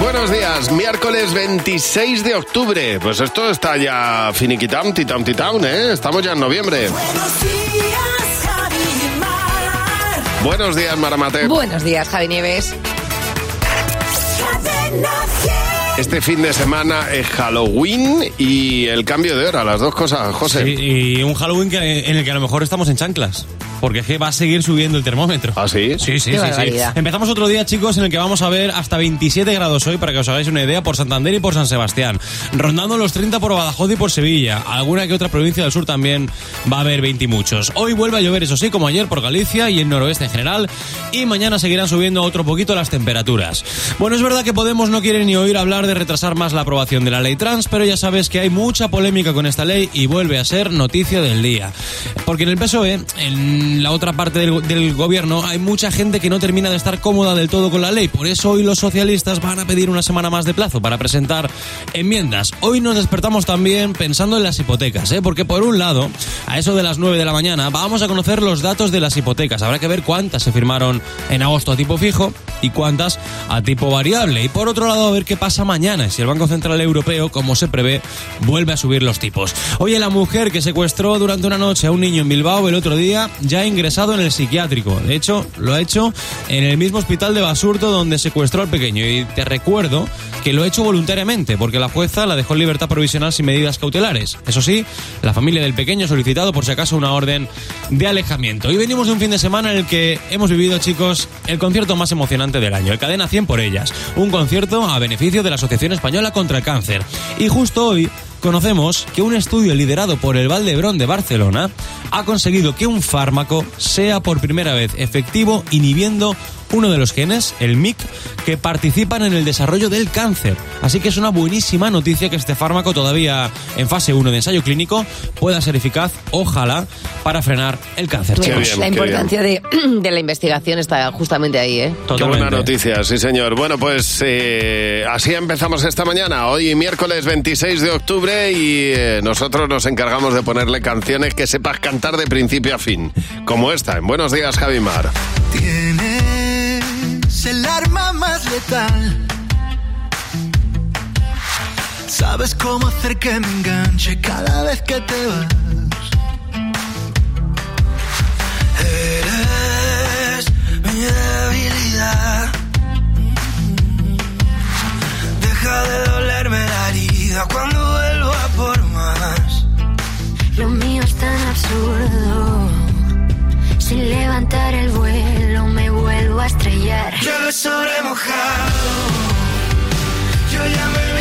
Buenos días, miércoles 26 de octubre. Pues esto está ya finiquitam, titam, titam, ¿eh? Estamos ya en noviembre. Buenos días, Javi y Mar. Buenos días, Maramate. Buenos días, Javi Nieves. Cadena 100. Este fin de semana es Halloween y el cambio de hora, las dos cosas, José. Sí, y un Halloween que- en el que a lo mejor estamos en chanclas. Porque es que va a seguir subiendo el termómetro. ¿Ah, sí? Sí, sí, Qué sí, sí. Empezamos otro día, chicos, en el que vamos a ver hasta 27 grados hoy, para que os hagáis una idea, por Santander y por San Sebastián. Rondando los 30 por Badajoz y por Sevilla. Alguna que otra provincia del sur también va a haber 20 y muchos. Hoy vuelve a llover, eso sí, como ayer por Galicia y el noroeste en general. Y mañana seguirán subiendo otro poquito las temperaturas. Bueno, es verdad que Podemos no quiere ni oír hablar de retrasar más la aprobación de la ley trans, pero ya sabes que hay mucha polémica con esta ley y vuelve a ser noticia del día. Porque en el PSOE, E, la otra parte del, del gobierno, hay mucha gente que no termina de estar cómoda del todo con la ley. Por eso hoy los socialistas van a pedir una semana más de plazo para presentar enmiendas. Hoy nos despertamos también pensando en las hipotecas, ¿eh? porque por un lado, a eso de las 9 de la mañana, vamos a conocer los datos de las hipotecas. Habrá que ver cuántas se firmaron en agosto a tipo fijo y cuántas a tipo variable. Y por otro lado, a ver qué pasa mañana, si el Banco Central Europeo, como se prevé, vuelve a subir los tipos. Oye, la mujer que secuestró durante una noche a un niño en Bilbao el otro día ya ingresado en el psiquiátrico. De hecho, lo ha hecho en el mismo hospital de Basurto donde secuestró al pequeño. Y te recuerdo que lo ha hecho voluntariamente, porque la jueza la dejó en libertad provisional sin medidas cautelares. Eso sí, la familia del pequeño ha solicitado por si acaso una orden de alejamiento. Hoy venimos de un fin de semana en el que hemos vivido, chicos, el concierto más emocionante del año, el Cadena 100 por ellas. Un concierto a beneficio de la Asociación Española contra el Cáncer. Y justo hoy conocemos que un estudio liderado por el Valdebrón de Barcelona ha conseguido que un fármaco sea por primera vez efectivo inhibiendo uno de los genes, el MIC, que participan en el desarrollo del cáncer. Así que es una buenísima noticia que este fármaco todavía en fase 1 de ensayo clínico pueda ser eficaz, ojalá, para frenar el cáncer. Qué bien, la qué importancia de, de la investigación está justamente ahí, ¿eh? Qué Totalmente. buena noticia, sí señor. Bueno, pues eh, así empezamos esta mañana, hoy miércoles 26 de octubre y eh, nosotros nos encargamos de ponerle canciones que sepas cantar de principio a fin, como esta, en Buenos Días Javimar. El arma más letal. Sabes cómo hacer que me enganche cada vez que te vas. Eres mi debilidad. Deja de dolerme la herida cuando vuelvo a por más. Lo mío es tan absurdo. Sin levantar el vuelo me vuelvo a estrellar. Llueve sobre mojado. Yo ya me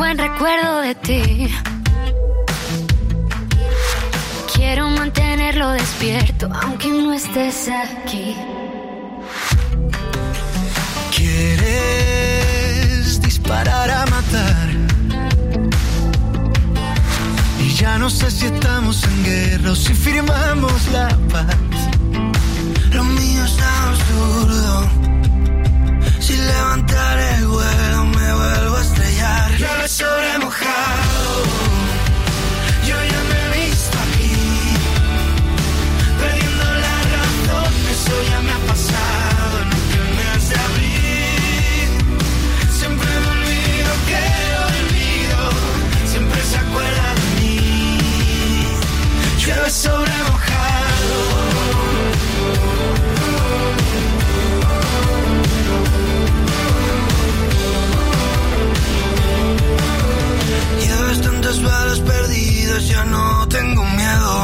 buen recuerdo de ti. Quiero mantenerlo despierto aunque no estés aquí. Quieres disparar a matar. Y ya no sé si estamos en guerra o si firmamos la paz. Lo mío es absurdo. Sin levantar sobre mojado. Yo ya me he visto aquí. Perdiendo la razón, eso ya me ha pasado en el mes de abril. Siempre me olvido que lo olvido, siempre se acuerda de mí. Llueve sobre mojado. Balas perdidas, ya no tengo miedo.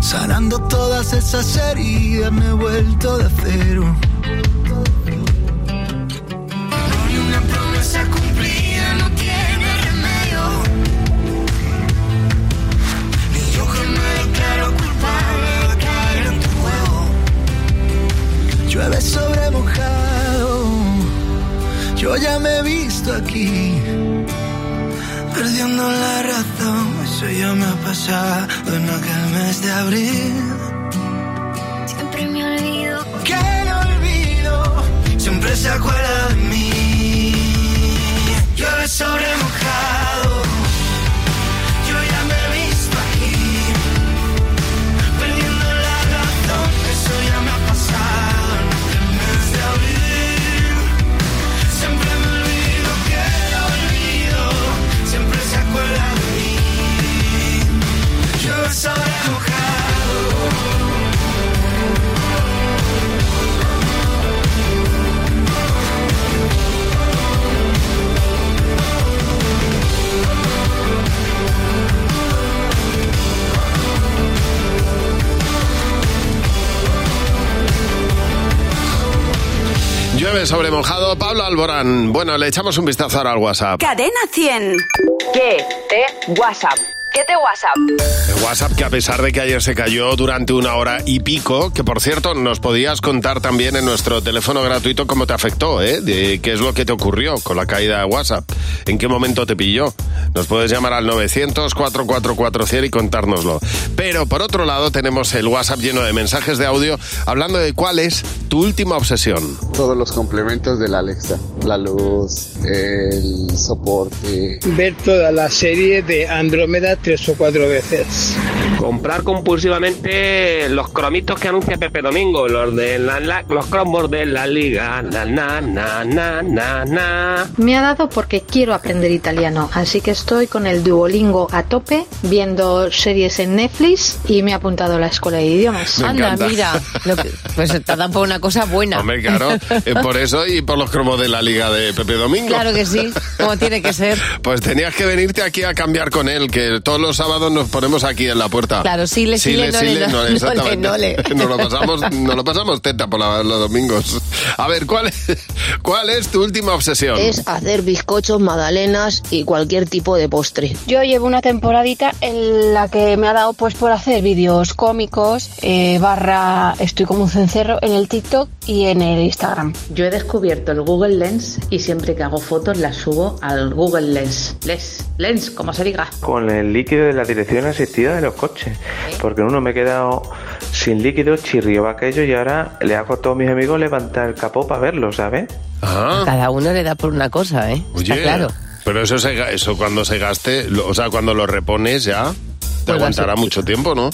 Sanando todas esas heridas me he vuelto de cero. Ni una promesa cumplida no tiene remedio. Ni yo que me declaro culpable de caer en tu juego. Llueve sobre mojado. Yo ya me he visto aquí, perdiendo la razón. Eso ya me ha pasado en aquel mes de abril. Siempre me olvido. Que el olvido siempre se acuerda de mí. Llueve sobre Llueve sobre mojado. Pablo Alborán. Bueno, le echamos un vistazo ahora al WhatsApp. Cadena 100. ¿Qué te WhatsApp? ¿Qué te WhatsApp? El WhatsApp que a pesar de que ayer se cayó durante una hora y pico, que por cierto nos podías contar también en nuestro teléfono gratuito cómo te afectó, ¿eh? De qué es lo que te ocurrió con la caída de WhatsApp. ¿En qué momento te pilló? Nos puedes llamar al 900-4440 y contárnoslo. Pero por otro lado tenemos el WhatsApp lleno de mensajes de audio hablando de cuál es tu última obsesión. Todos los complementos de la Alexa. La luz, el soporte. ver toda la serie de Andrómeda tres o cuatro veces. Comprar compulsivamente los cromitos que anuncia Pepe Domingo, los de la, la- los cromos de la liga. Na, na, na, na, na, na. Me ha dado porque quiero aprender italiano, así que estoy con el Duolingo a tope, viendo series en Netflix y me he apuntado a la escuela de idiomas. Me Anda, encanta. mira. Lo que- pues te por una cosa buena. Hombre, claro, eh, por eso y por los cromos de la liga de Pepe Domingo. Claro que sí, como tiene que ser. Pues tenías que venirte aquí a cambiar con él, que todos los sábados nos ponemos aquí en la puerta. Claro, nole, exactamente. nole. Nos lo pasamos, nos lo pasamos teta por la- los domingos. A ver, ¿cuál es, cuál es tu última obsesión? Es hacer bizcochos, magdalenas y cualquier tipo de postre. Yo llevo una temporadita en la que me ha dado pues por hacer vídeos cómicos, eh, barra estoy como un cencerro en el TikTok y en el Instagram. Yo he descubierto el Google Lens y siempre que hago fotos las subo al Google Lens. Lens, Lens, como se diga. Con el líquido de la dirección asistida de los coches. Porque uno me he quedado sin líquido, chirriaba aquello y ahora le hago a todos mis amigos levantar el capó para verlo, ¿sabes? Ah, Cada uno le da por una cosa, ¿eh? oye, Está claro. pero eso, se eso cuando se gaste, lo- o sea, cuando lo repones ya, te Pues aguantará mucho tiempo, ¿no?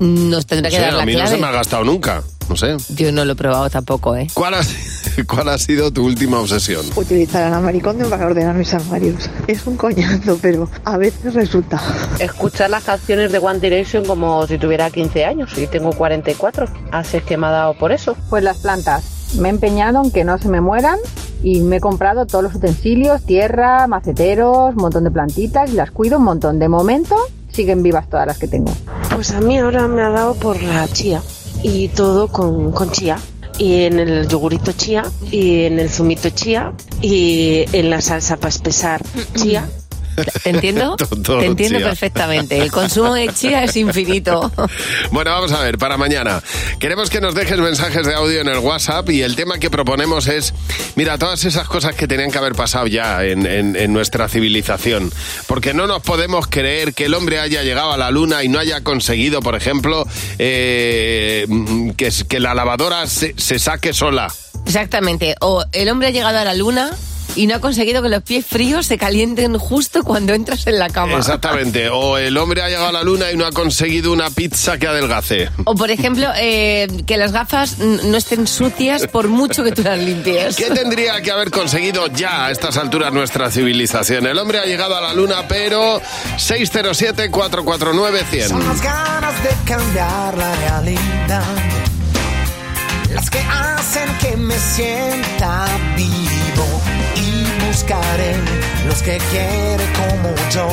Nos tendrá No que dar la a mí clave. no se me ha gastado nunca, no sé. Yo no lo he probado tampoco, ¿eh? ¿Cuál ha, ¿Cuál ha sido tu última obsesión? Utilizar a la mariconde para ordenar mis armarios. Es un coñazo, pero a veces resulta. Escuchar las canciones de One Direction como si tuviera 15 años y tengo 44. Así es que me ha dado por eso. Pues las plantas. Me he empeñado en que no se me mueran y me he comprado todos los utensilios, tierra, maceteros, un montón de plantitas y las cuido un montón. De momento siguen vivas todas las que tengo. Pues a mí ahora me ha dado por la chía. Y todo con, con chía. Y en el yogurito chía, y en el zumito chía, y en la salsa para espesar chía. ¿Te entiendo? Te entiendo chía. perfectamente. El consumo de chía es infinito. Bueno, vamos a ver, para mañana. Queremos que nos dejes mensajes de audio en el WhatsApp y el tema que proponemos es, mira, todas esas cosas que tenían que haber pasado ya en, en- en nuestra civilización. Porque no nos podemos creer que el hombre haya llegado a la luna y no haya conseguido, por ejemplo, eh, que, que la lavadora se, se saque sola. Exactamente. O el hombre ha llegado a la luna y no ha conseguido que los pies fríos se calienten justo cuando entras en la cama. Exactamente. O el hombre ha llegado a la luna y no ha conseguido una pizza que adelgace. O, por ejemplo, eh, que las gafas no estén sucias por mucho que tú las limpies. ¿Qué tendría que haber conseguido ya a estas alturas nuestra civilización? El hombre ha llegado a la luna, pero 607-449-100. Son las ganas de cambiar la realidad las que hacen que me sienta y buscaré los que quiere como yo.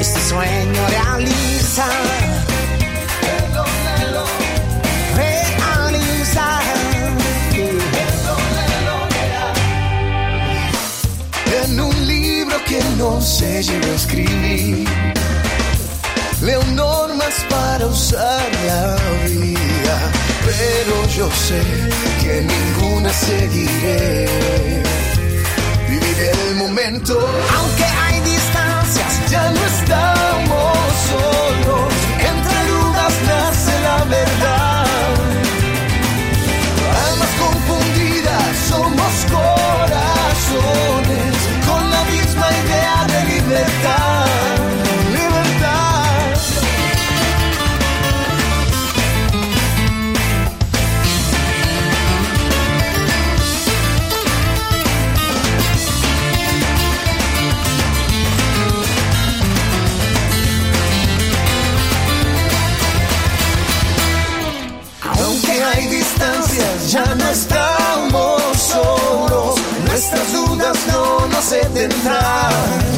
Este sueño realiza. Realiza. En un libro que no se llegó a escribir. Leo normas para usar la vida. pero yo sé que ninguna seguiré. Aunque hay distancias, ya no estamos solos. Entre dudas nace la verdad. Almas confundidas, somos corazones no nos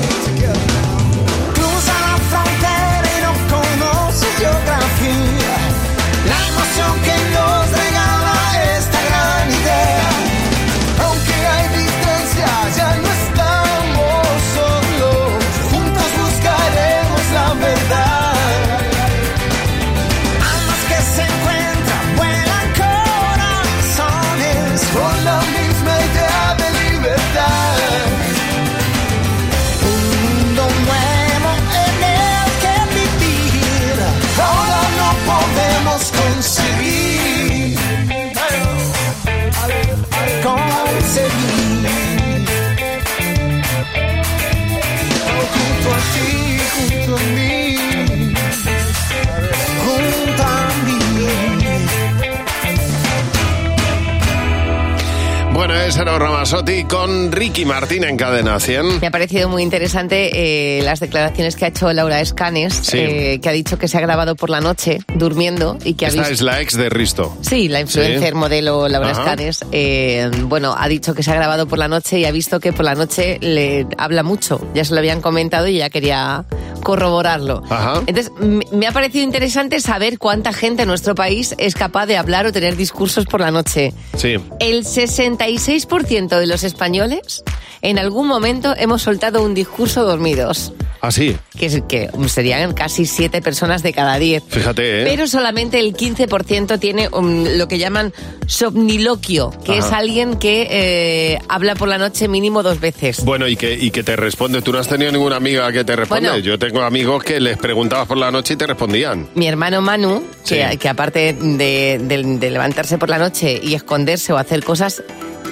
Ero Ramazotti con Ricky Martín en Cadena 100. Me ha parecido muy interesante eh, las declaraciones que ha hecho Laura Escanes, Sí. eh, que ha dicho que se ha grabado por la noche durmiendo y que ha Esta visto... es la ex de Risto. Sí, la influencer Sí. modelo Laura Ajá. Escanes, eh, bueno, ha dicho que se ha grabado por la noche y ha visto que por la noche le habla mucho. Ya se lo habían comentado y ya quería corroborarlo. Ajá. Entonces, me ha parecido interesante saber cuánta gente en nuestro país es capaz de hablar o tener discursos por la noche. Sí. El 66% de los españoles en algún momento hemos soltado un discurso dormidos. Así. Que, es- que serían casi 7 personas de cada 10. Fíjate, ¿eh? Pero solamente el 15% tiene um, lo que llaman somniloquio, que Ajá. es alguien que eh, habla por la noche mínimo dos veces. Bueno, y que, y que te responde. ¿Tú no has tenido ninguna amiga que te responde? Bueno. Yo tengo amigos que les preguntabas por la noche y te respondían. Mi hermano Manu, que, aparte de, de- de levantarse por la noche y esconderse o hacer cosas,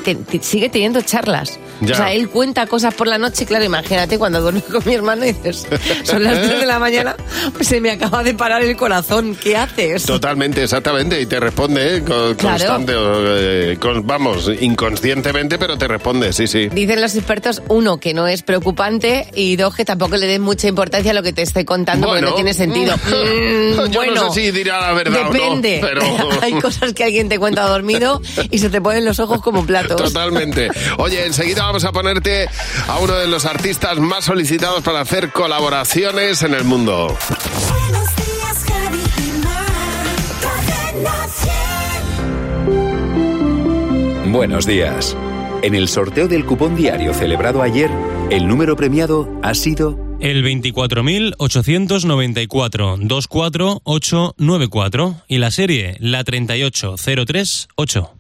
te- te- sigue teniendo charlas. Ya. O sea, él cuenta cosas por la noche, claro, imagínate cuando duerme con mi hermano y dices, son las 3 de la mañana, pues se me acaba de parar el corazón, ¿qué haces? Totalmente, exactamente. Y te responde ¿eh? Con- Claro. constante, eh, con- vamos, inconscientemente, pero te responde, sí, sí. Dicen los expertos, uno, que no es preocupante y dos, que tampoco le den mucha importancia a lo que te esté contando porque Bueno. no tiene sentido. Yo Mm, bueno, no sé si dirá la verdad o no, depende. pero- Hay cosas que alguien te cuenta dormido y se te ponen los ojos como platos. Totalmente. Oye, enseguida vamos a ponerte a uno de los artistas más solicitados para hacer colaboraciones en el mundo. Buenos días, Javi y Mar. Cadena 100. Buenos días. En el sorteo del cupón diario celebrado ayer, el número premiado ha sido El 24.894-24894 y la serie la 38038.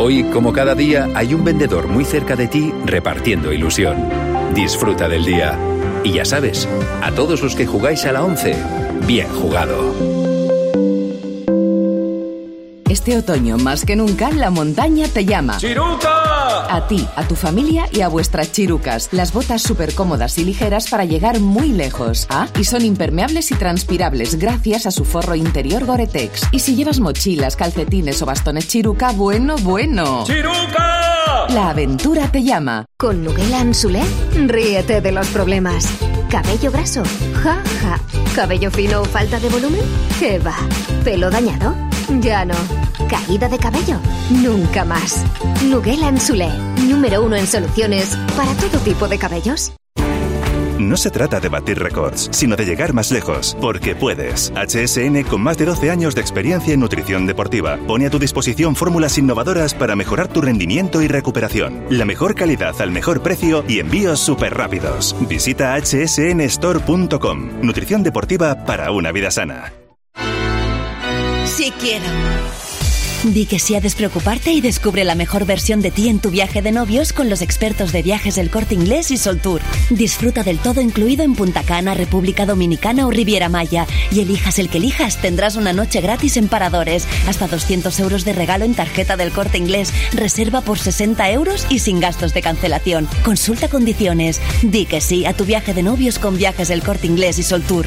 Hoy, como cada día, hay un vendedor muy cerca de ti repartiendo ilusión. Disfruta del día. Y ya sabes, a todos los que jugáis a la 11, bien jugado. Este otoño, más que nunca, la montaña te llama. A ti, a tu familia y a vuestras chirucas. Las botas súper cómodas y ligeras para llegar muy lejos. Ah, y son impermeables y transpirables gracias a su forro interior Gore-Tex. Y si llevas mochilas, calcetines o bastones chiruca, bueno, bueno. ¡Chiruca! La aventura te llama. Con Nuguela Anzulé, ríete de los problemas. ¿Cabello graso? Ja, ja. ¿Cabello fino o falta de volumen? ¿Qué va? ¿Pelo dañado? Ya no. ¿Caída de cabello? Nunca más. Nuguela Anzulé, número uno en soluciones para todo tipo de cabellos. No se trata de batir récords, sino de llegar más lejos, porque puedes. HSN, con más de 12 años de experiencia en nutrición deportiva, pone a tu disposición fórmulas innovadoras para mejorar tu rendimiento y recuperación. La mejor calidad al mejor precio y envíos súper rápidos. Visita hsnstore.com. Nutrición deportiva para una vida sana. Sí quiero. Di que sí a despreocuparte y descubre la mejor versión de ti en tu viaje de novios con los expertos de viajes del Corte Inglés y Soltour. Disfruta del todo incluido en Punta Cana, República Dominicana o Riviera Maya. Y elijas el que elijas, tendrás una noche gratis en paradores. Hasta 200 euros de regalo en tarjeta del Corte Inglés. Reserva por 60 euros y sin gastos de cancelación. Consulta condiciones. Di que sí a tu viaje de novios con viajes del Corte Inglés y Soltour.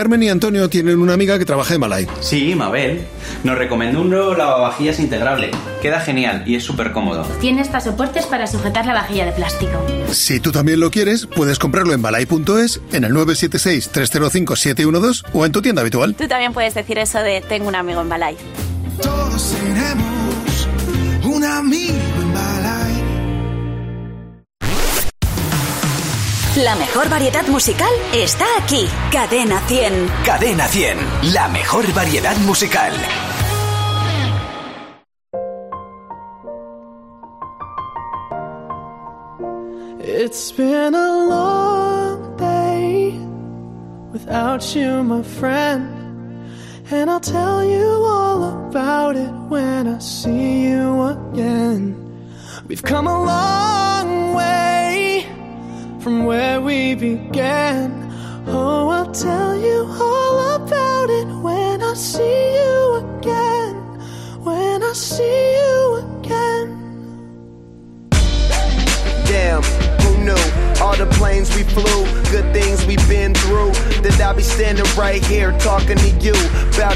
Carmen y Antonio tienen una amiga que trabaja en Malay. Sí, Mabel. Nos recomendó un nuevo lavavajillas integrable. Queda genial y es súper cómodo. Tiene hasta soportes para sujetar la vajilla de plástico. Si tú también lo quieres, puedes comprarlo en malay.es, en el 976-305-712 o en tu tienda habitual. Tú también puedes decir eso de tengo un amigo en Balay. Todos tenemos un amigo La mejor variedad musical está aquí. Cadena 100. Cadena 100, la mejor variedad musical. It's been a long day without you, my friend. And I'll tell you all about it when I see you again. We've come a long way from where we began. Oh, I'll tell you all about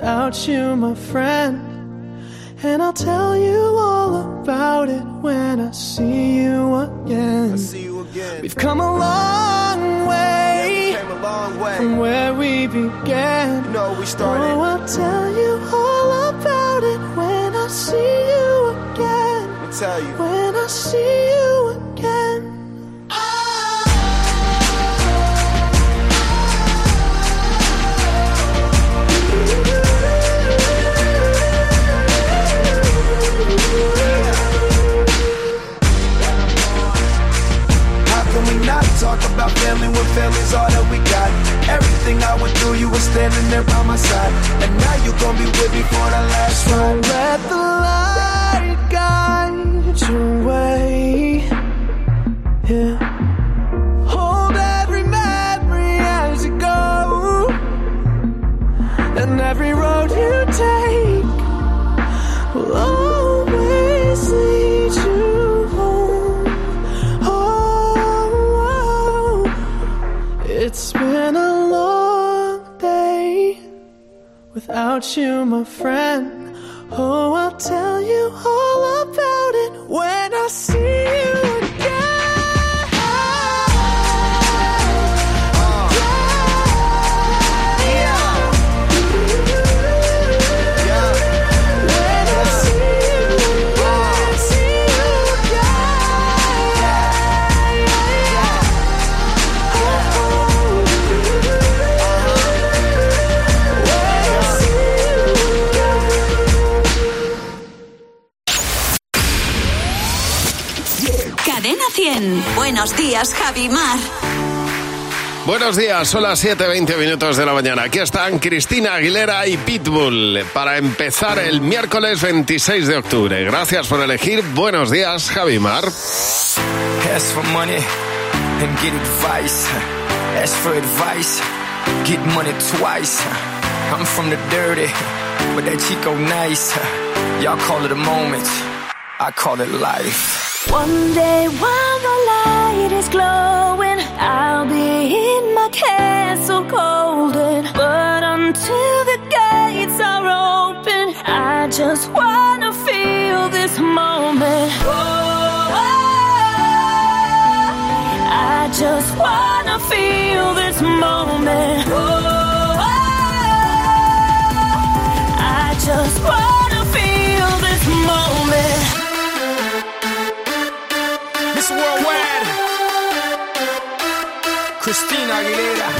Without you, my friend. And I'll tell you all about it when I see you again. We've come a long way, from where we began. No, we started. Oh, I'll tell you all about it when I see you again. I'll tell you. When I see you talk about family when family's all that we got? Everything I went through, you were standing there by my side. And now you're gonna be with me for the last ride. Let the light guide your way. Yeah. Hold every memory as you go. And every road you take you, my friend. Oh, Cadena 100. Buenos días, Javi Mar. Buenos días, son las 7.20 minutos de la mañana. Aquí están Cristina Aguilera y Pitbull para empezar el miércoles 26 de octubre. Gracias por elegir. Buenos días, Javi Mar. Ask for money and get advice. Ask for advice, get money twice. I'm from the dirty, but that Chico nice. Y'all call it a moment, I call it life. One day while the light is glowing, I'll be in my castle golden. But until the gates are open, I just wanna feel this moment. Oh, I just wanna feel this moment. Oh, I just wanna feel this moment. Miss Worldwide, Christina Aguilera.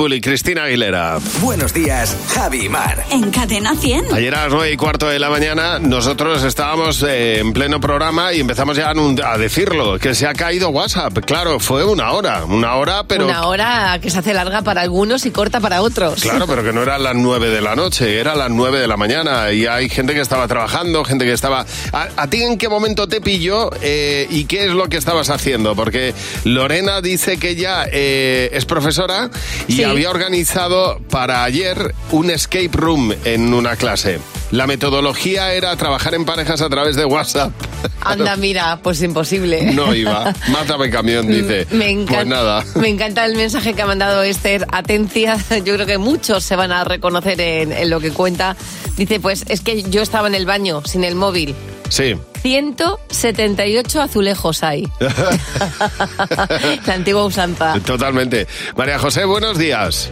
Pitbull y Cristina Aguilera. Buenos días, Javi y Mar. En Cadena 100. Ayer a las nueve y cuarto de la mañana nosotros estábamos eh, en pleno programa y empezamos ya a, a decirlo, que se ha caído WhatsApp. Claro, fue una hora, una hora, pero... Una hora que se hace larga para algunos y corta para otros. Claro, pero que no eran las nueve de la noche, era las nueve de la mañana y hay gente que estaba trabajando, gente que estaba... ¿A, a ti en qué momento te pilló eh, y qué es lo que estabas haciendo? Porque Lorena dice que ella eh, es profesora y Sí. Había organizado para ayer un escape room en una clase. La metodología era trabajar en parejas a través de WhatsApp. Anda, mira, pues imposible. No iba. Mátame camión, dice. Me encanta, Pues nada. me encanta el mensaje que ha mandado Esther. Atencia, yo creo que muchos se van a reconocer en, en lo que cuenta. Dice, pues es que yo estaba en el baño sin el móvil. Sí. 178 azulejos hay. La antigua usanza. Totalmente. María José, buenos días.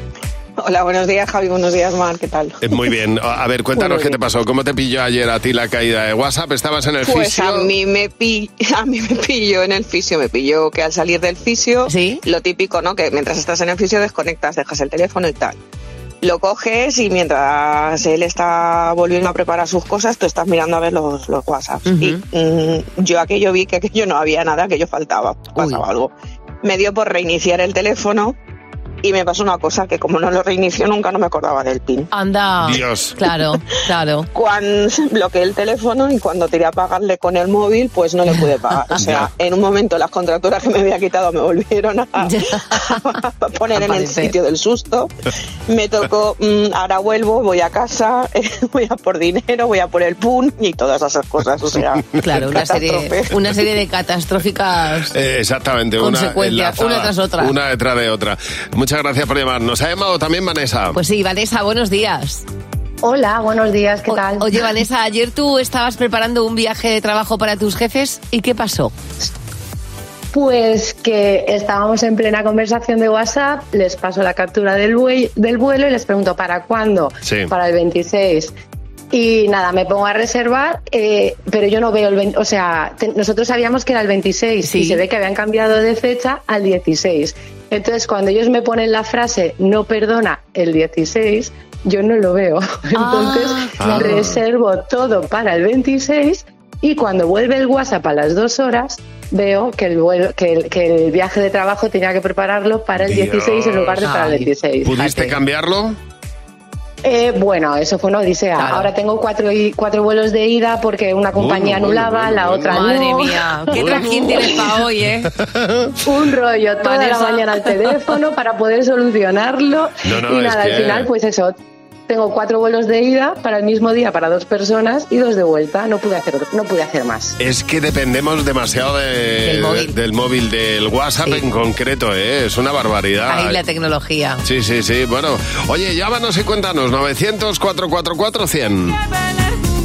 Hola, buenos días Javi, buenos días Mar, ¿qué tal? Eh, Muy bien. A ver, cuéntanos qué te pasó. ¿Cómo te pilló ayer a ti la caída de WhatsApp? ¿Estabas en el Pues fisio? a mí me pi- a mí me pilló en el fisio, me pilló que al salir del fisio, lo típico, ¿no? Que mientras estás en el fisio desconectas, dejas el teléfono y tal. Lo coges y mientras él está volviendo a preparar sus cosas, tú estás mirando a ver los, los WhatsApps. Y mm, yo aquello vi que aquello no había nada, aquello faltaba, pasaba algo. Me dio por reiniciar el teléfono y me pasó una cosa que como no lo reinició nunca no me acordaba del pin. Anda. Dios. Claro, claro. Cuando bloqueé el teléfono y cuando tiré a pagarle con el móvil, pues no le pude pagar. O sea, en un momento las contraturas que me había quitado me volvieron a, a poner en el sitio del susto. Me tocó, mm, ahora vuelvo, voy a casa, voy a por dinero, voy a por el PUN y todas esas cosas. O sea, Claro, una serie, una serie de catastróficas. Eh, exactamente, una Consecuencias, enlazada, una tras otra. Una detrás de otra. Muchas gracias por llamar. Nos ha llamado también Vanessa. Pues sí, Vanessa, buenos días. Hola, buenos días, ¿qué tal? Oye, Vanessa, ayer tú estabas preparando un viaje de trabajo para tus jefes y ¿qué pasó? Pues que estábamos en plena conversación de WhatsApp, les paso la captura del, vuel- del vuelo y les pregunto, ¿para cuándo? Sí. Para el 26. Y nada, me pongo a reservar, eh, pero yo no veo el 20, o sea, te- nosotros sabíamos que era el 26 y se ve que habían cambiado de fecha al 16. Entonces, cuando ellos me ponen la frase no perdona el 16, yo no lo veo. Entonces, Ah. reservo todo para el 26 y cuando vuelve el WhatsApp a las dos horas, veo que el, vuelo- que el, que el viaje de trabajo tenía que prepararlo para el 16 en lugar de para el Ay. 26. ¿Pudiste cambiarlo? Eh, bueno, eso fue una odisea. Claro. Ahora tengo cuatro, cuatro vuelos de ida porque una compañía Bueno, anulaba, bueno, la bueno. otra Madre no. mía, qué trajín tienes para hoy, ¿eh? Un rollo toda Vanessa. la mañana al teléfono para poder solucionarlo. No, no, y nada, que- al final, pues eso. Tengo cuatro vuelos de ida para el mismo día para dos personas y dos de vuelta. No pude hacer, no pude hacer más. Es que dependemos demasiado del, móvil. del, WhatsApp en concreto. ¿eh? Es una barbaridad. Ahí la tecnología. Sí, sí, sí. Bueno, oye, llámanos y cuéntanos. 900 444 100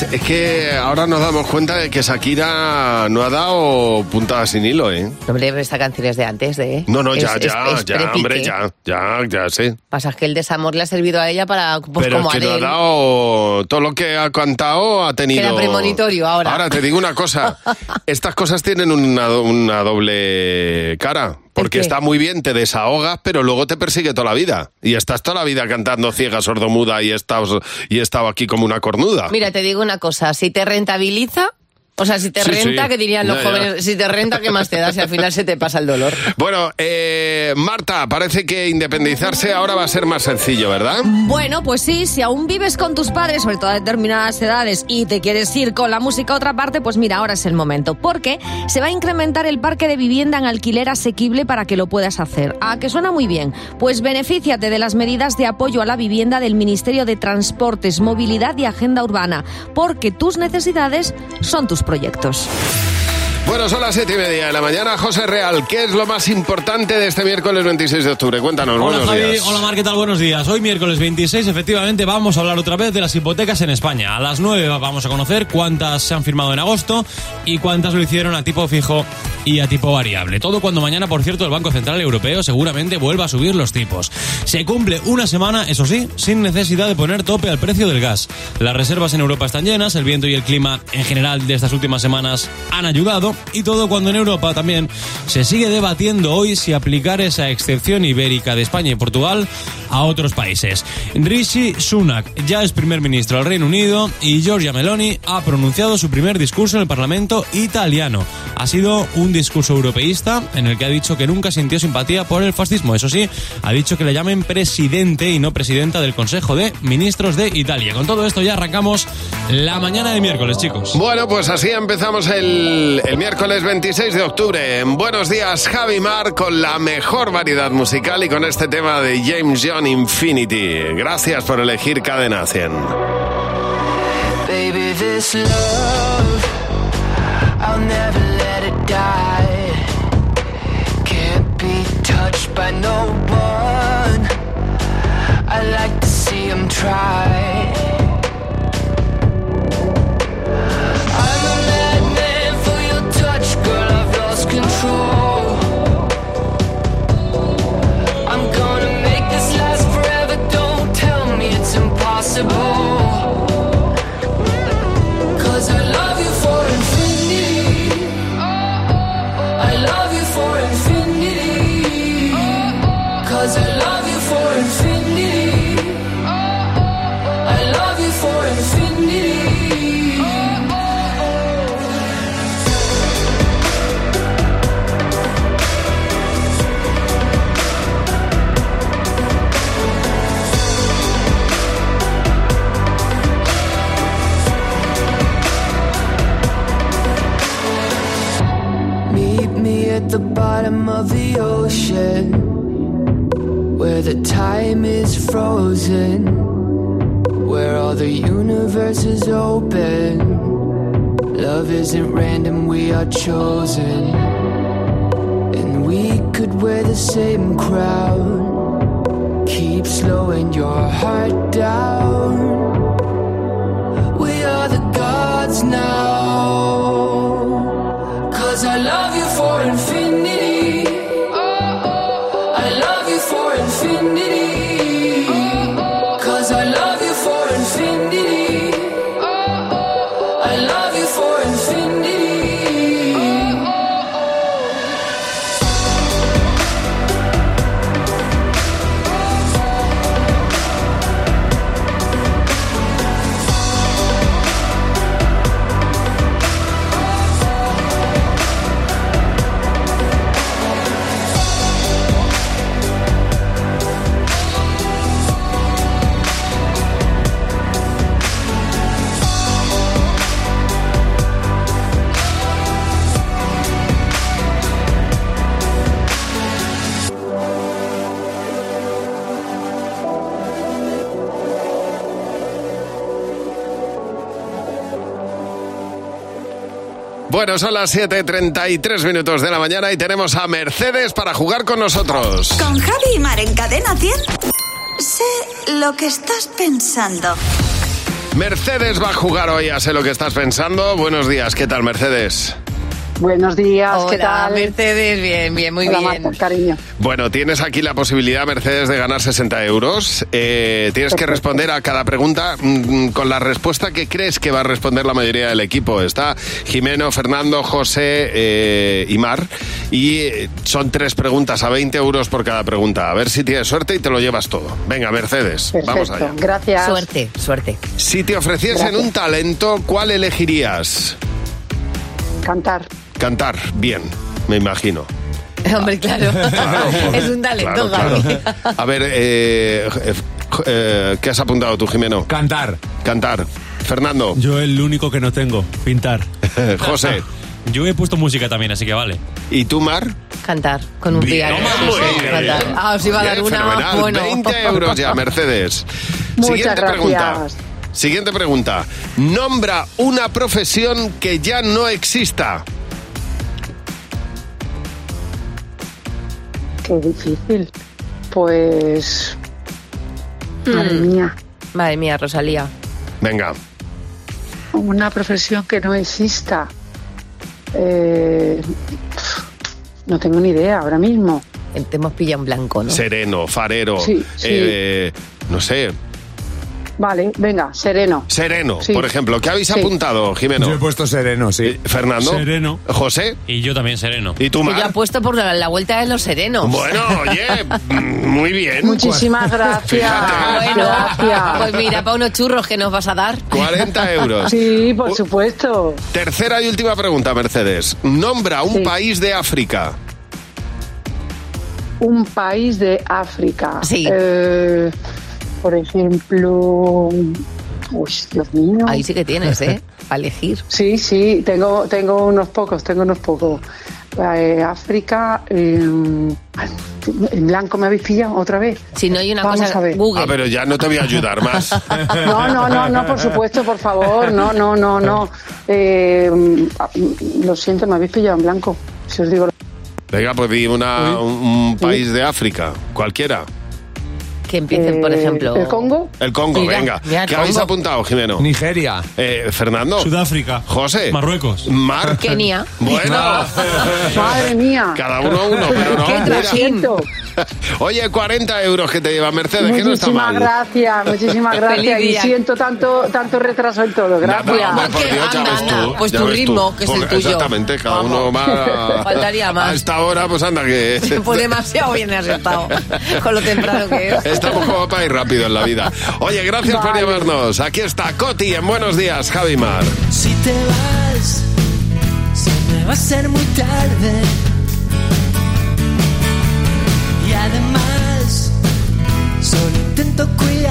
Es que, ahora nos damos cuenta de que Shakira no ha dado puntada sin hilo, ¿eh? Hombre, esta canción es de antes, ¿de? No, no, ya, Es- ya, es- es ya, hombre, ya, ya, ya sé. Pasa que el desamor le ha servido a ella para, pues Pero como es que no ha dado todo lo que ha cantado ha tenido. Queda premonitorio ahora. Ahora te digo una cosa. Estas cosas tienen una, una doble cara. Porque está muy bien, te desahogas, pero luego te persigue toda la vida. Y estás toda la vida cantando ciega, sordomuda y estado, y he estado aquí como una cornuda. Mira, te digo una cosa, si te rentabiliza, o sea, si te Sí, renta, sí. que dirían los Ya, ya. jóvenes, si te renta, ¿qué más te da si al final se te pasa el dolor? Bueno, eh, Marta, parece que independizarse ahora va a ser más sencillo, ¿verdad? Bueno, pues sí, si aún vives con tus padres, sobre todo a determinadas edades, y te quieres ir con la música a otra parte, pues mira, ahora es el momento, porque se va a incrementar el parque de vivienda en alquiler asequible para que lo puedas hacer. ¿A que suena muy bien? Pues benefíciate de las medidas de apoyo a la vivienda del Ministerio de Transportes, Movilidad y Agenda Urbana, porque tus necesidades son tus proyectos. Bueno, son las siete y media de la mañana. José Real, ¿qué es lo más importante de este miércoles 26 de octubre? Cuéntanos, Hola buenos Javi, días. hola Mar, ¿qué tal? Buenos días. Hoy miércoles 26 efectivamente vamos a hablar otra vez de las hipotecas en España. A las 9 vamos a conocer cuántas se han firmado en agosto y cuántas lo hicieron a tipo fijo y a tipo variable. Todo cuando mañana, por cierto, el Banco Central Europeo seguramente vuelva a subir los tipos. Se cumple una semana, eso sí, sin necesidad de poner tope al precio del gas. Las reservas en Europa están llenas, el viento y el clima en general de estas últimas semanas han ayudado y todo cuando en Europa también se sigue debatiendo hoy si aplicar esa excepción ibérica de España y Portugal a otros países. Rishi Sunak ya es primer ministro del Reino Unido y Giorgia Meloni ha pronunciado su primer discurso en el Parlamento italiano. Ha sido un discurso europeísta en el que ha dicho que nunca sintió simpatía por el fascismo. Eso sí, ha dicho que le llamen presidente y no presidenta del Consejo de Ministros de Italia. Con todo esto ya arrancamos la mañana de miércoles, chicos. Bueno, pues así empezamos el, el miércoles 26 de octubre. Buenos días, Javi Mar, con la mejor variedad musical y con este tema de James John Infinity. Gracias por elegir Cadena 100. Baby, this love, I'll never let it die. Can't be touched by no one. I like to see him try. Bueno, son las 7.33 minutos de la mañana y tenemos a Mercedes para jugar con nosotros. Con Javi y Mar en Cadena 100. Sé lo que estás pensando. Mercedes va a jugar hoy, a sé lo que estás pensando. Buenos días, ¿qué tal Mercedes? Buenos días, ¿qué Hola, tal? Mercedes, bien, bien, muy Hola, bien. Marta, cariño. Bueno, tienes aquí la posibilidad, Mercedes, de ganar 60 euros. Eh, tienes que responder a cada pregunta mm, con la respuesta que crees que va a responder la mayoría del equipo. Está Jimeno, Fernando, José eh, y Mar. Y eh, son tres preguntas a 20 euros por cada pregunta. A ver si tienes suerte y te lo llevas todo. Venga, Mercedes, vamos allá. gracias. Suerte, suerte. Si te ofreciesen Gracias. un talento, ¿cuál elegirías? Cantar. Cantar, bien, me imagino. Hombre, claro. es un talento, Claro, Gaby. claro. A ver, eh, eh, eh, ¿qué has apuntado tú, Jimeno? Cantar. Cantar. Fernando. Yo el único que no tengo, pintar. José. Yo he puesto música también, así que vale. ¿Y tú, Mar? Cantar con un Bien, piano. muy Sí, sí, cantar. Ah, os iba a dar una. fenomenal. Bueno. 20 euros ya, Mercedes. Muchas Siguiente gracias. pregunta. Siguiente pregunta. Nombra una profesión que ya no exista. Qué difícil. Pues. Madre Mm. mía. Madre mía, Rosalía. Venga. Una profesión que no exista. Eh, no tengo ni idea ahora mismo. Te hemos pillado en blanco, ¿no? Sereno, farero. Sí, sí. eh, no sé. Vale, venga, sereno. Sereno, Sí. por ejemplo. ¿Qué habéis Sí. apuntado, Jimeno? Yo he puesto sereno, sí. Fernando. Sereno. José. Y yo también sereno. ¿Y tú, Que yo Mar? apuesto por la, la vuelta de los serenos. Bueno, oye, muy bien. Muchísimas gracias. Fíjate. Bueno, Gracias. pues mira, para unos churros que nos vas a dar. 40 euros. Sí, por supuesto. Tercera y última pregunta, Mercedes. Nombra un Sí. país de África. Un país de África. Sí. Eh, por ejemplo. Uy, Dios mío. Ahí sí que tienes, ¿eh? Para elegir. Sí, sí, tengo, tengo unos pocos, tengo unos pocos. Eh, África, eh, en blanco me habéis pillado otra vez. Si no hay una Vamos cosa, a ver. Google. Ah, pero ya no te voy a ayudar más. No, no, no, no, por supuesto, por favor, no, no, no, no. Eh, lo siento, me habéis pillado en blanco. Si os digo. Venga, pues di una, un, un país de África, cualquiera. Que empiecen, por Eh, ejemplo. ¿El Congo? El Congo, Mira, venga. mira el ¿Qué habéis Congo. apuntado, Jimeno? Nigeria. Eh, Fernando. Sudáfrica. José. Marruecos. Mar. Kenia. Bueno. Madre mía. Cada uno uno, pero no. Qué mira. Oye, 40 euros que te lleva Mercedes, que no está Muchísimas mal. gracias, muchísimas Feliz gracias. Y día. siento tanto, tanto retraso en todo. Nada, Gracias. hombre, por Que Dios, ya anda, ves anda. tú, Pues ya tu ves tú. ritmo, que es el Pues tuyo. Exactamente, cada Vamos. uno va. Faltaría más. A esta hora, pues anda que. Pues demasiado bien has estado. Con lo temprano que es. Estamos como para ir rápido en la vida. Oye, gracias por Vale. llamarnos. Aquí está Coti en Buenos Días, Javi Mar. Si te vas, se me va a ser muy tarde. Y además, solo intento cuidarte.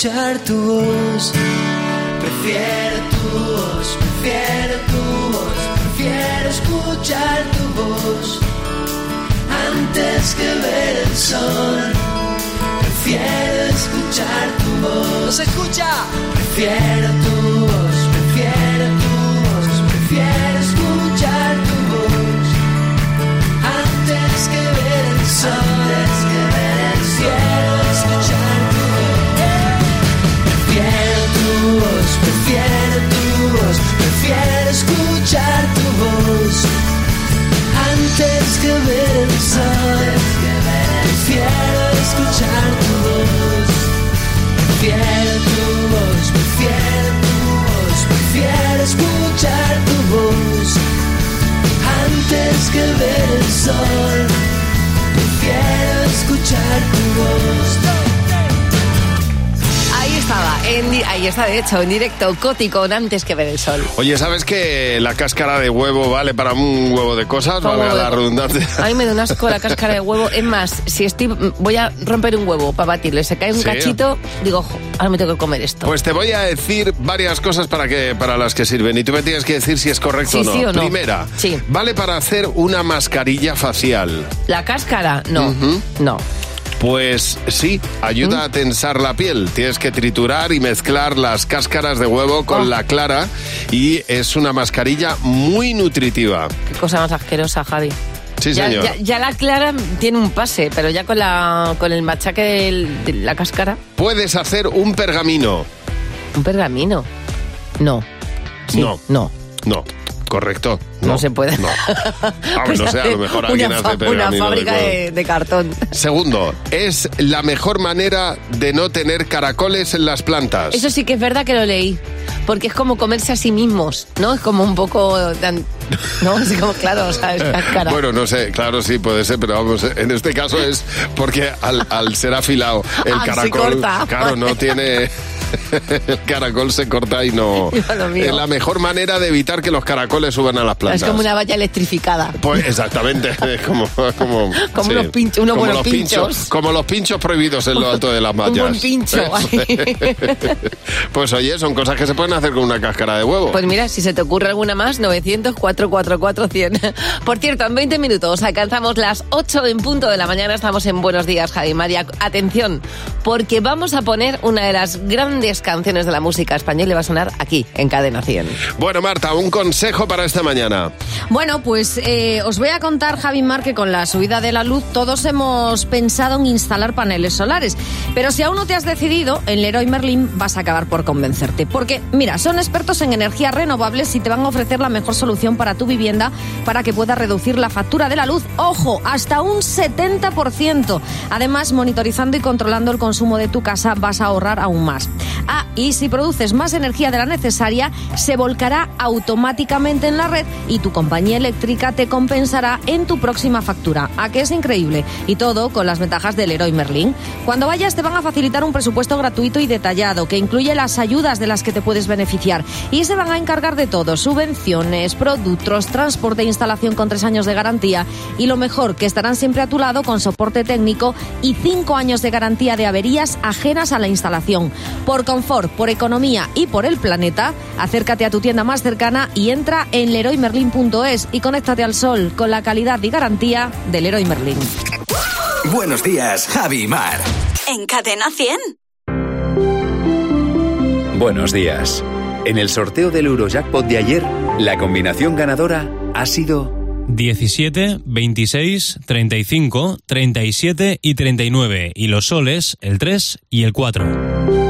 Escuchar tu voz, prefiero tu voz, prefiero tu voz, prefiero escuchar tu voz antes que ver el sol. Prefiero escuchar tu voz. ¿Se escucha? Prefiero tu voz, que ver el sol, ver escuchar tu voz. Prefiero tu voz, prefiero tu voz, prefiero escuchar tu voz. Antes que ver el sol, prefiero escuchar tu voz. En ahí está de hecho, en directo, Coti con antes que ver el sol. Oye, ¿sabes que la cáscara de huevo vale para un huevo de cosas? Vale huevo la redundancia. A mí me da un asco la cáscara de huevo. Es más, si estoy, voy a romper un huevo para batirle, se cae un Sí. cachito, digo, "Jo, ahora me tengo que comer esto. Pues te voy a decir varias cosas para que para las que sirven y tú me tienes que decir si es correcto Sí, o, no. sí o no. Primera, vale para hacer una mascarilla facial. La cáscara, no, no. Pues sí, ayuda a tensar la piel. Tienes que triturar y mezclar las cáscaras de huevo con Oh. la clara y es una mascarilla muy nutritiva. Qué cosa más asquerosa, Javi. Sí, ya, señor. ya- ya la clara tiene un pase, pero ya con la con el machaque del- de la cáscara, Puedes hacer un pergamino. un pergamino. No. Sí, no. No. No. Correcto. No se puede. No. Ah, bueno, no sé, a lo mejor alguien una, hace una fábrica de, de cartón. Segundo, es la mejor manera de no tener caracoles en las plantas. Eso sí que es verdad que lo leí. Porque es como comerse a sí mismos, ¿no? Es como un poco... tan- ¿No? Es como, claro, o sea, es. Bueno, no sé, claro, sí puede ser, pero vamos, en este caso es porque al, al ser afilado el Ah, se caracol, corta. claro, no tiene... El caracol se corta y no... Es la mejor manera de evitar que los caracoles suban a las plantas. Es como una valla electrificada. Pues exactamente, es como, como, Como unos pinchos, unos como buenos los pinchos. Como los pinchos prohibidos en lo alto de las Un mallas. buen pincho. pues oye, son cosas que se pueden hacer con una cáscara de huevo. Pues mira, si se te ocurre alguna más, 900-444-100. Por cierto, en 20 minutos alcanzamos las 8 en punto de la mañana. Estamos en Buenos Días, Javi María. Atención, porque vamos a poner una de las grandes canciones de la música española y va a sonar aquí, en Cadena 100. Bueno, Marta, un consejo para esta mañana. Bueno, pues eh, os voy a contar, Javi Mar, que con la subida de la luz todos hemos pensado en instalar paneles solares. Pero si aún no te has decidido, en Leroy Merlin vas a acabar por convencerte. Porque, mira, son expertos en energías renovables y te van a ofrecer la mejor solución para tu vivienda para que puedas reducir la factura de la luz, ojo, hasta un 70%. Además, monitorizando y controlando el consumo de tu casa vas a ahorrar aún más. Ah, y si produces más energía de la necesaria, se volcará automáticamente en la red y tu compañía eléctrica te compensará en tu próxima factura. ¿A qué es increíble? Y todo con las ventajas del Leroy Merlin. Cuando vayas te van a facilitar un presupuesto gratuito y detallado que incluye las ayudas de las que te puedes beneficiar y se van a encargar de todo, subvenciones, productos, transporte e instalación con tres años de garantía y lo mejor, que estarán siempre a tu lado con soporte técnico y cinco años de garantía de averías ajenas a la instalación. Por confort, por economía y por el planeta, acércate a tu tienda más cercana y entra en leroymerlin.es y conéctate al sol con la calidad y garantía del Leroy Merlin. Buenos días, Javi y Mar. En Cadena 100. Buenos días. En el sorteo del Eurojackpot de ayer, la combinación ganadora ha sido 17, 26, 35, 37 y 39. Y los soles, el 3 y el 4.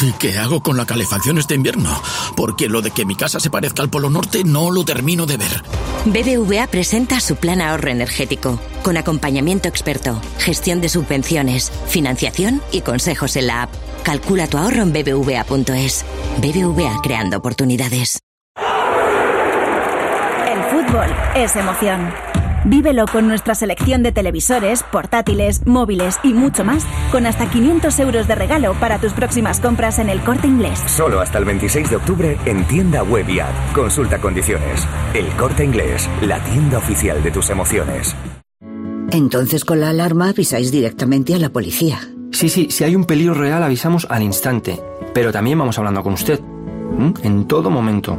¿Y qué hago con la calefacción este invierno? Porque lo de que mi casa se parezca al Polo Norte no lo termino de ver. BBVA presenta su plan ahorro energético, con acompañamiento experto, gestión de subvenciones, financiación y consejos en la app. Calcula tu ahorro en bbva.es. BBVA creando oportunidades. El fútbol es emoción. Vívelo con nuestra selección de televisores, portátiles, móviles y mucho más, con hasta 500 euros de regalo para tus próximas compras en el corte inglés. Solo hasta el 26 de octubre en tienda web y app. Consulta condiciones. El corte inglés, la tienda oficial de tus emociones. Entonces con la alarma avisáis directamente a la policía. Sí, sí, si hay un peligro real avisamos al instante, pero también vamos hablando con usted, ¿m? en todo momento.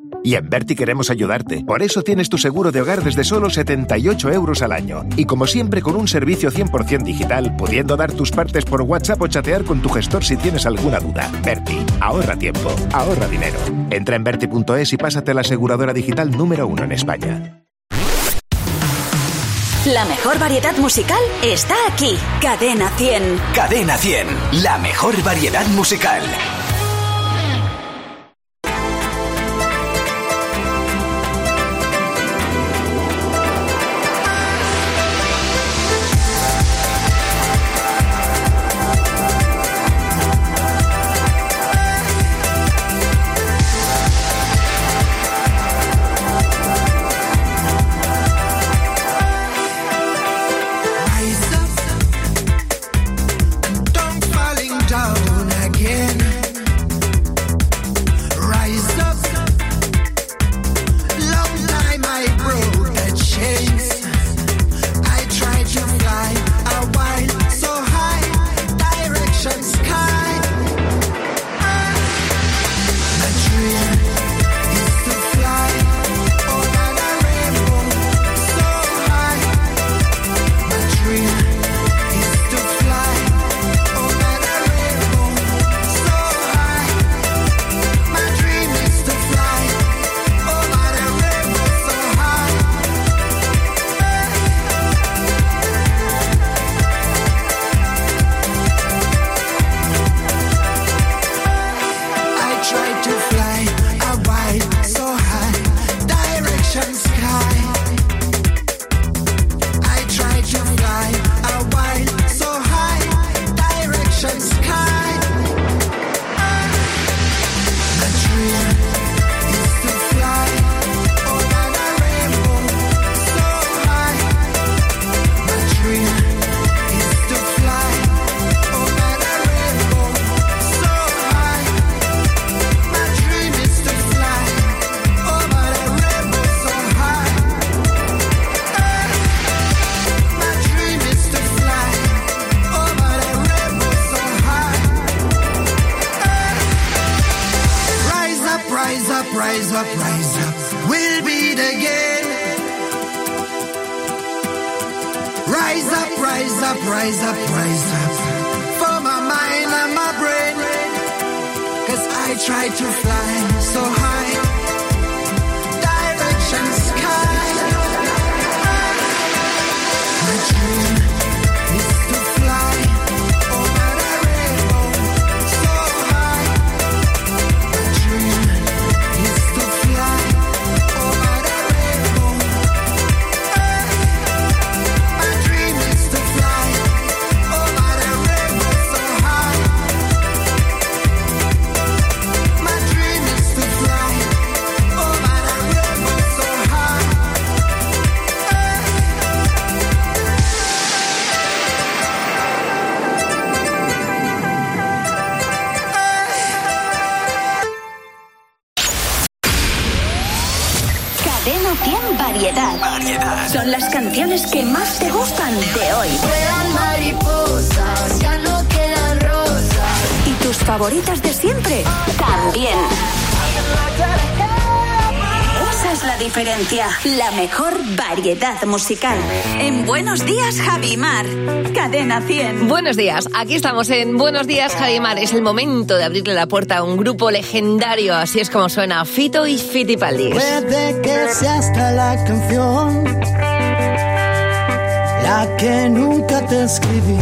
Y en Berti queremos ayudarte. Por eso tienes tu seguro de hogar desde solo 78 euros al año. Y como siempre con un servicio 100% digital, pudiendo dar tus partes por WhatsApp o chatear con tu gestor si tienes alguna duda. Berti, ahorra tiempo, ahorra dinero. Entra en berti.es y pásate a la aseguradora digital número uno en España. La mejor variedad musical está aquí. Cadena 100. Cadena 100. La mejor variedad musical. Rise up, rise up. We'll beat again. Rise up, rise up, rise up, rise up. For my mind and my brain. Cause I try to fly so high. Direction sky. My dream canciones que más te gustan de hoy. Vuelan mariposas, ya no quedan rosas. ¿Y tus favoritas de siempre? También. Esa es la diferencia. La mejor variedad musical. En Buenos Días, Javimar. Cadena 100. Buenos días, aquí estamos en Buenos días, Javimar. Es el momento de abrirle la puerta a un grupo legendario, así es como suena Fito y Fitipaldis. Puede que sea hasta la canción que nunca te escribí.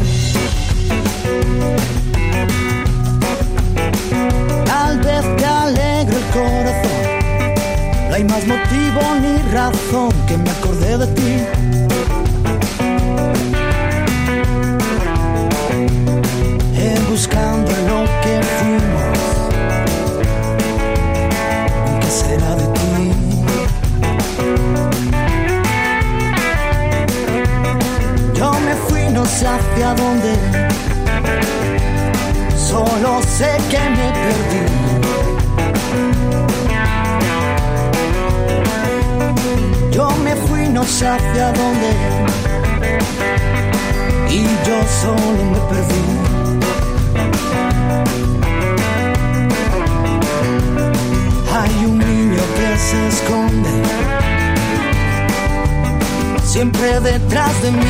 Tal vez te alegre el corazón. No hay más motivo ni razón que me acordé de ti. Detrás de mí.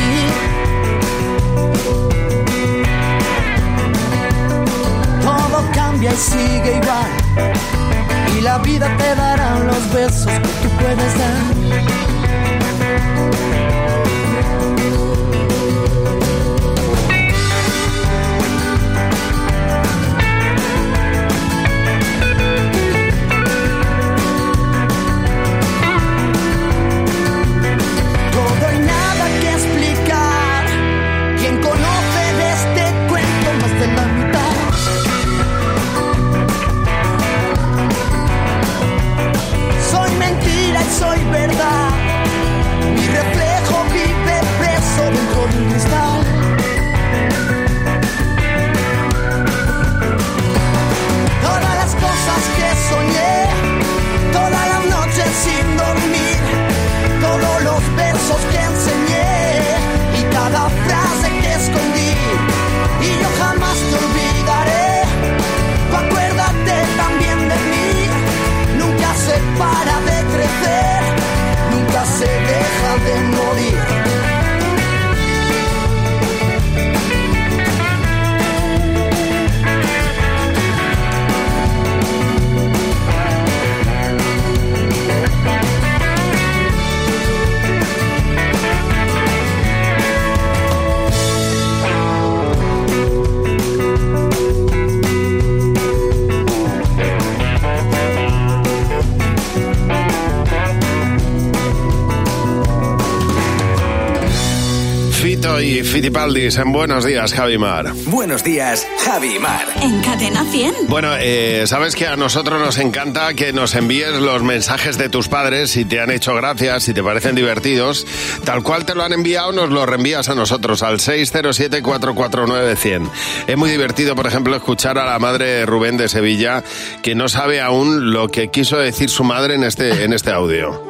En Buenos Días, Javi Mar. Buenos días, Javi Mar. En Cadena 100. Bueno, eh, sabes que a nosotros nos encanta que nos envíes los mensajes de tus padres si te han hecho gracias, si te parecen divertidos. Tal cual te lo han enviado, nos lo reenvías a nosotros al 607-449-100. Es muy divertido, por ejemplo, escuchar a la madre de Rubén de Sevilla que no sabe aún lo que quiso decir su madre en este, en este audio.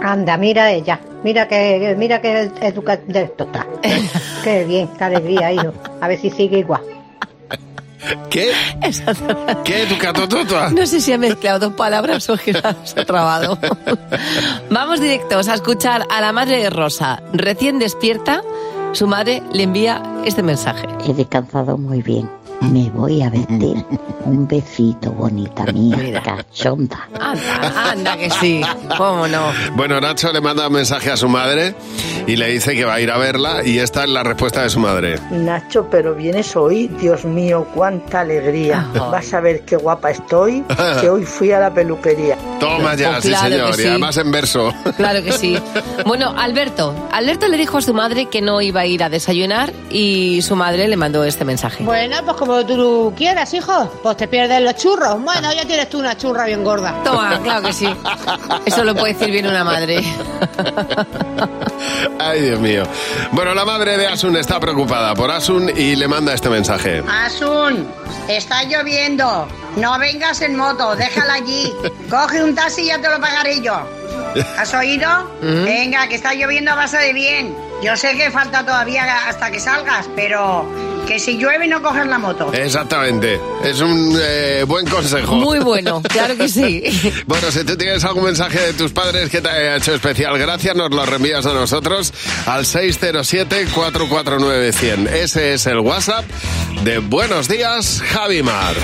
Anda, mira ella. Mira que, mira que educa de esto está. Qué bien, qué alegría, hijo. A ver si sigue igual. ¿Qué? ¿Qué educato? No sé si ha mezclado dos palabras o que se ha trabado. Vamos directos a escuchar a la madre de Rosa. Recién despierta, su madre le envía este mensaje. He descansado muy bien. Me voy a vestir. Un besito, bonita mía, cachonda. Anda, anda que sí. ¿Cómo no? Bueno, Nacho le manda un mensaje a su madre y le dice que va a ir a verla y esta es la respuesta de su madre. Nacho, pero vienes hoy, Dios mío, cuánta alegría. Vas a ver qué guapa estoy, que hoy fui a la peluquería. Toma ya, Pues sí claro señor, y además en verso. Claro que sí. Bueno, Alberto. Alberto le dijo a su madre que no iba a ir a desayunar y su madre le mandó este mensaje. Bueno, pues como tú quieras, hijo. Pues te pierdes los churros. Bueno, ya tienes tú una churra bien gorda. Toma, claro que sí. Eso lo puede decir bien una madre. Ay, Dios mío. Bueno, la madre de Asun está preocupada por Asun y le manda este mensaje. Asun, está lloviendo. No vengas en moto, déjala allí. Coge un taxi y ya te lo pagaré yo. ¿Has oído? Mm. Venga, que está lloviendo a base de bien. Yo sé que falta todavía hasta que salgas, pero que si llueve no coges la moto. Exactamente. Es un eh, buen consejo. Muy bueno, claro que sí. Bueno, si tú tienes algún mensaje de tus padres que te haya hecho especial gracias, nos lo reenvías a nosotros al 607-449-100. Ese es el WhatsApp de Buenos Días, Javimar.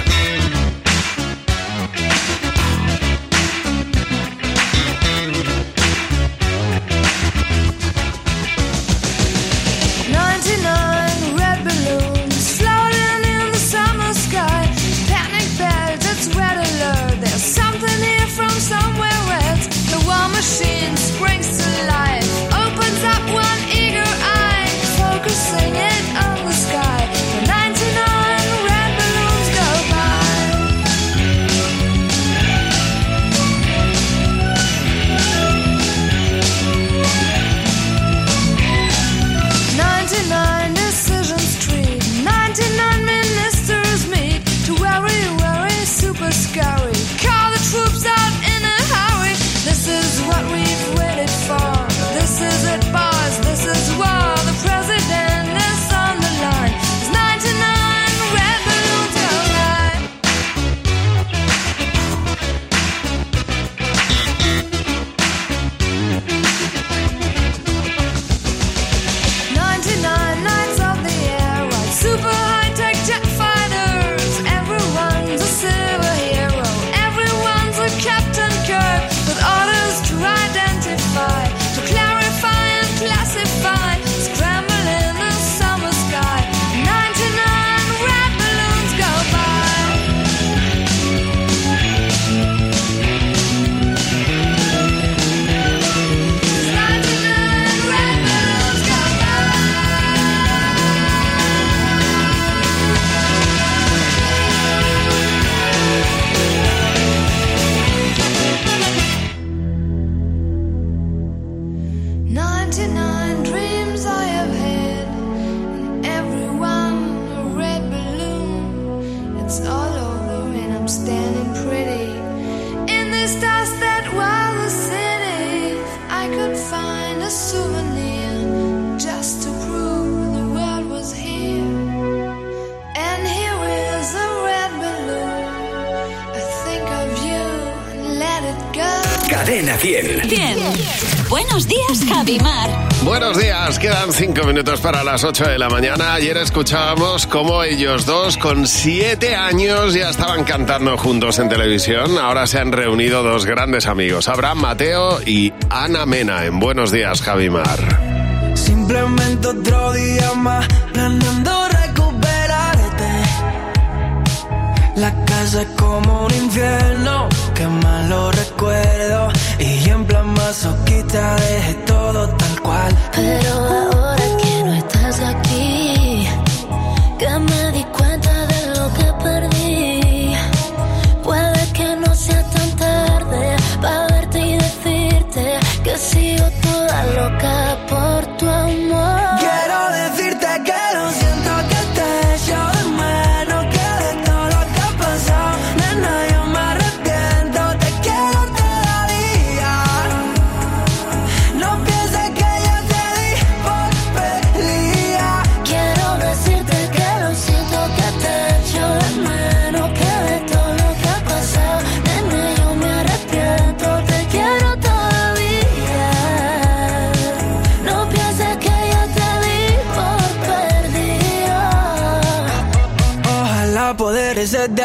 Minutos para las 8 de la mañana. Ayer escuchábamos cómo ellos dos, con siete años, ya estaban cantando juntos en televisión. Ahora se han reunido dos grandes amigos, Abraham Mateo y Ana Mena, en Buenos días, Javimar. Simplemente otro día más planeando recuperarte. La casa es como un infierno, que malo recuerdo. Y en plan masoquista dejé todo tal cual. Pero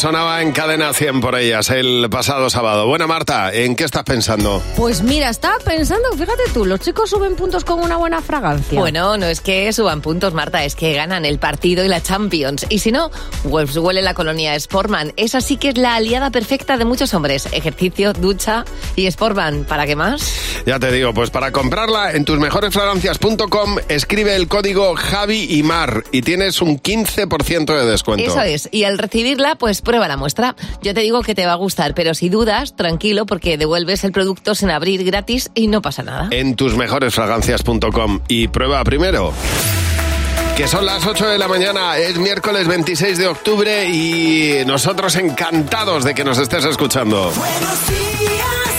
sonaba en cadena 100 por ellas el pasado sábado. Bueno, Marta, ¿en qué estás pensando? Pues mira, estaba pensando, fíjate tú, los chicos suben puntos con una buena fragancia. Bueno, no es que suban puntos, Marta, es que ganan el partido y la Champions. Y si no, Wolves huele la colonia Sportman. Esa sí que es la aliada perfecta de muchos hombres. Ejercicio, ducha y Sportman. ¿Para qué más? Ya te digo, pues para comprarla en tusmejoresfragancias.com escribe el código Javi y Mar y tienes un 15% de descuento. Eso es. Y al recibirla, pues prueba la muestra. Yo te digo que te va a gustar, pero si dudas, tranquilo, porque devuelves el producto sin abrir gratis y no pasa nada. En tusmejoresfragancias.com y prueba primero. Que son las 8 de la mañana, es miércoles 26 de octubre y nosotros encantados de que nos estés escuchando. Buenos días